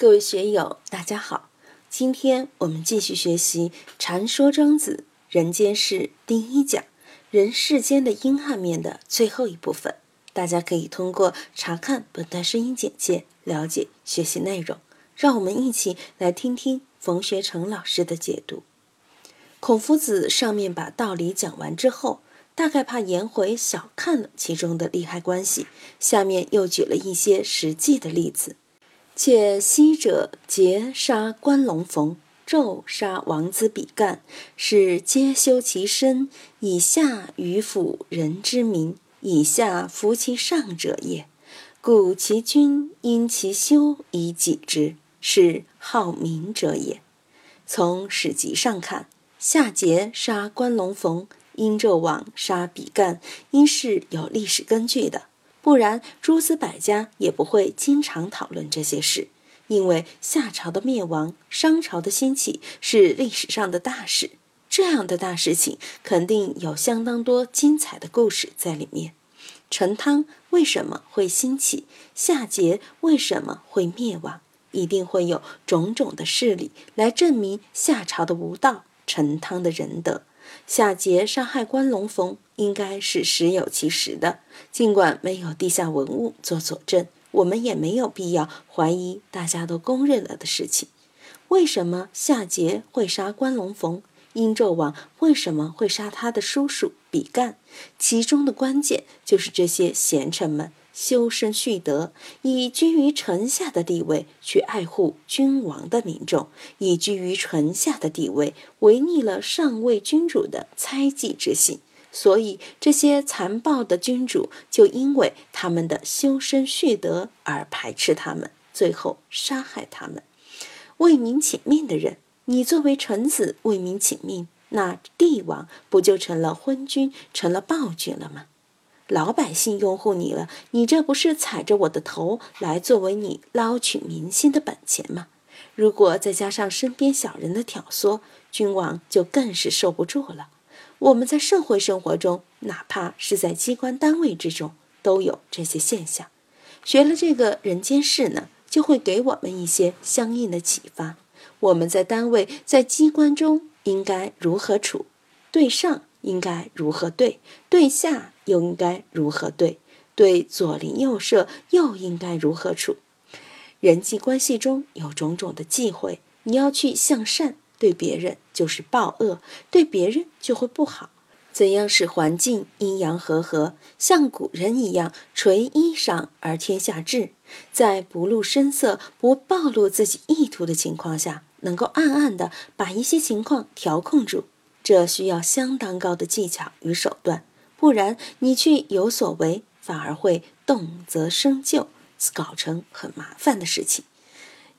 各位学友，大家好！今天我们继续学习《禅说庄子人间世》第一讲“人世间的阴暗面”的最后一部分。大家可以通过查看本段声音简介了解学习内容。让我们一起来听听冯学成老师的解读。孔夫子上面把道理讲完之后。大概怕颜回小看了其中的利害关系，下面又举了一些实际的例子。且昔者桀杀关龙逢，纣杀王子比干，是皆修其身以下于辅人之民，以下服其上者也。故其君因其修以己之，是好民者也。从史籍上看，夏桀杀关龙逢。殷纣王杀比干，应是有历史根据的，不然诸子百家也不会经常讨论这些事。因为夏朝的灭亡、商朝的兴起是历史上的大事，这样的大事情肯定有相当多精彩的故事在里面。陈汤为什么会兴起？夏桀为什么会灭亡？一定会有种种的事例来证明夏朝的无道，陈汤的仁德。夏桀杀害关龙逢，应该是实有其实的。尽管没有地下文物做佐证，我们也没有必要怀疑大家都公认了的事情。为什么夏桀会杀关龙逢？殷纣王为什么会杀他的叔叔比干？其中的关键就是这些贤臣们。修身蓄德，以居于臣下的地位去爱护君王的民众，以居于臣下的地位违逆了上位君主的猜忌之心，所以这些残暴的君主就因为他们的修身蓄德而排斥他们，最后杀害他们。为民请命的人，你作为臣子为民请命，那帝王不就成了昏君，成了暴君了吗？老百姓拥护你了，你这不是踩着我的头来作为你捞取民心的本钱吗？如果再加上身边小人的挑唆，君王就更是受不住了。我们在社会生活中，哪怕是在机关单位之中，都有这些现象。学了这个人间事呢，就会给我们一些相应的启发。我们在单位、在机关中应该如何处？对上应该如何对？对下？又应该如何对？对左邻右舍又应该如何处？人际关系中有种种的忌讳，你要去向善，对别人就是报恶，对别人就会不好。怎样使环境阴阳和合，像古人一样垂衣裳而天下治，在不露声色、不暴露自己意图的情况下，能够暗暗的把一些情况调控住，这需要相当高的技巧与手段。不然，你去有所为，反而会动则生就，搞成很麻烦的事情。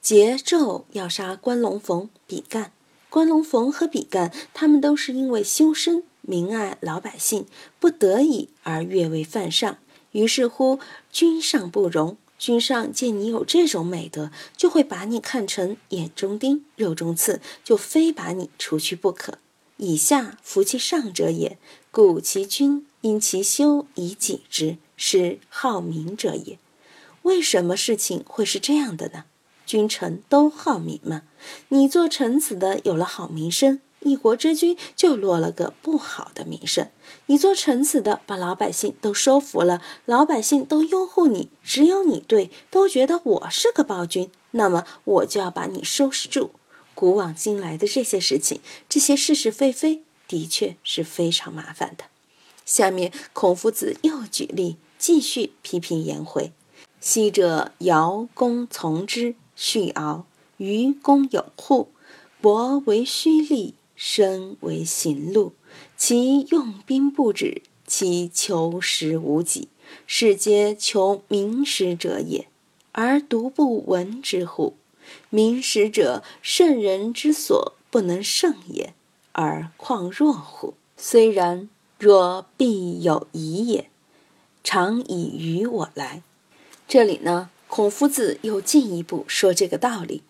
桀纣要杀关龙逢、比干，关龙逢和比干，他们都是因为修身、明爱老百姓，不得已而越位犯上。于是乎，君上不容，君上见你有这种美德，就会把你看成眼中钉、肉中刺，就非把你除去不可。以下服其上者也，故其君因其修以己之，是好民者也。为什么事情会是这样的呢？君臣都好民吗？你做臣子的有了好名声，一国之君就落了个不好的名声。你做臣子的把老百姓都收服了，老百姓都拥护你，只有你对，都觉得我是个暴君，那么我就要把你收拾住。古往今来的这些事情，这些是是非非，的确是非常麻烦的。下面孔夫子又举例，继续批评颜回：昔者尧公从之，续敖；于公有户，伯为虚吏，身为行路。其用兵不止，其求食无几，是皆求名食者也，而独不闻之乎？名食者，圣人之所不能胜也，而况弱乎？虽然，若必有疑也。常以于我来。这里呢，孔夫子又进一步说这个道理。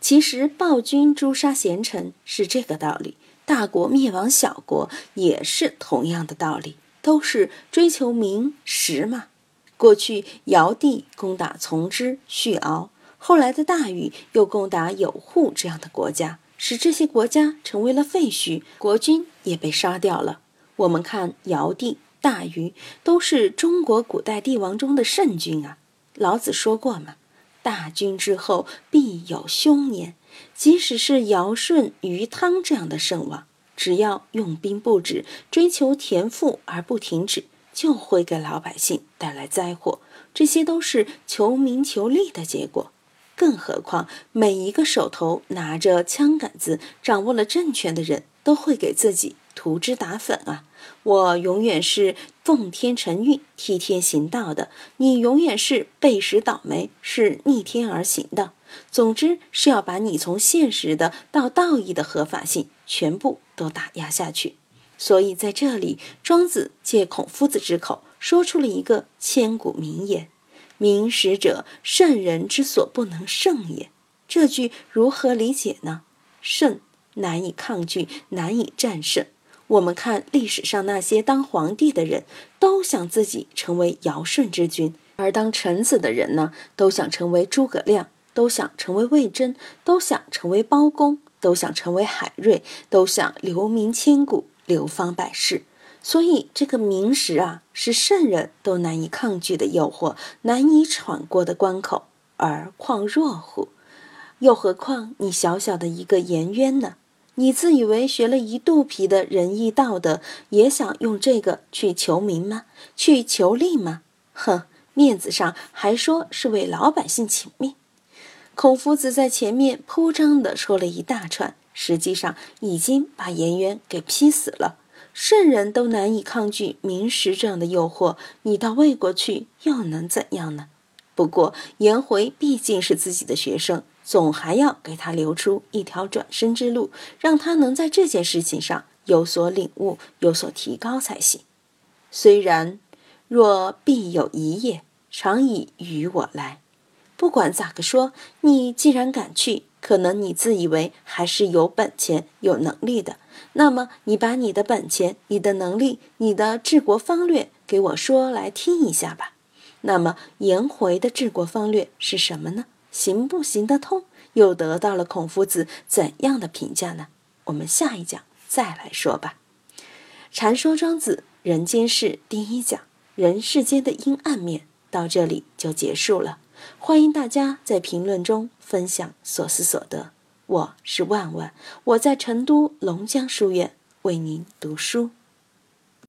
其实暴君诛杀贤臣是这个道理，大国灭亡小国也是同样的道理，都是追求名实嘛。过去尧帝攻打从之、续敖。后来的大禹又攻打有扈这样的国家，使这些国家成为了废墟，国君也被杀掉了。我们看尧帝、大禹，都是中国古代帝王中的圣君啊。老子说过嘛，“大军之后必有凶年。”即使是尧舜禹汤这样的圣王，只要用兵不止，追求田赋而不停止，就会给老百姓带来灾祸。这些都是求名求利的结果。更何况，每一个手头拿着枪杆子、掌握了政权的人，都会给自己涂脂打粉啊！我永远是奉天承运、替天行道的，你永远是背时倒霉、是逆天而行的。总之，是要把你从现实的到道义的合法性全部都打压下去。所以，在这里，庄子借孔夫子之口说出了一个千古名言。明实者，圣人之所不能胜也。这句如何理解呢？胜难以抗拒，难以战胜。我们看历史上那些当皇帝的人，都想自己成为尧舜之君；而当臣子的人呢，都想成为诸葛亮，都想成为魏征，都想成为包公，都想成为海瑞，都想留名千古，流芳百世。所以，这个名实啊，是圣人都难以抗拒的诱惑，难以闯过的关口，而况若乎？又何况你小小的一个颜渊呢？你自以为学了一肚皮的仁义道德，也想用这个去求名吗？去求利吗？哼，面子上还说是为老百姓请命。孔夫子在前面铺张的说了一大串，实际上已经把颜渊给劈死了。圣人都难以抗拒明实这样的诱惑，你到魏国去又能怎样呢？不过颜回毕竟是自己的学生，总还要给他留出一条转身之路，让他能在这件事情上有所领悟、有所提高才行。虽然若必有一夜，常以与我来。不管咋个说，你既然敢去。可能你自以为还是有本钱、有能力的，那么你把你的本钱、你的能力、你的治国方略给我说来听一下吧。那么颜回的治国方略是什么呢？行不行得通？又得到了孔夫子怎样的评价呢？我们下一讲再来说吧。禅说庄子人间世第一讲人世间的阴暗面到这里就结束了。欢迎大家在评论中分享所思所得。我是万万，我在成都龙江书院为您读书。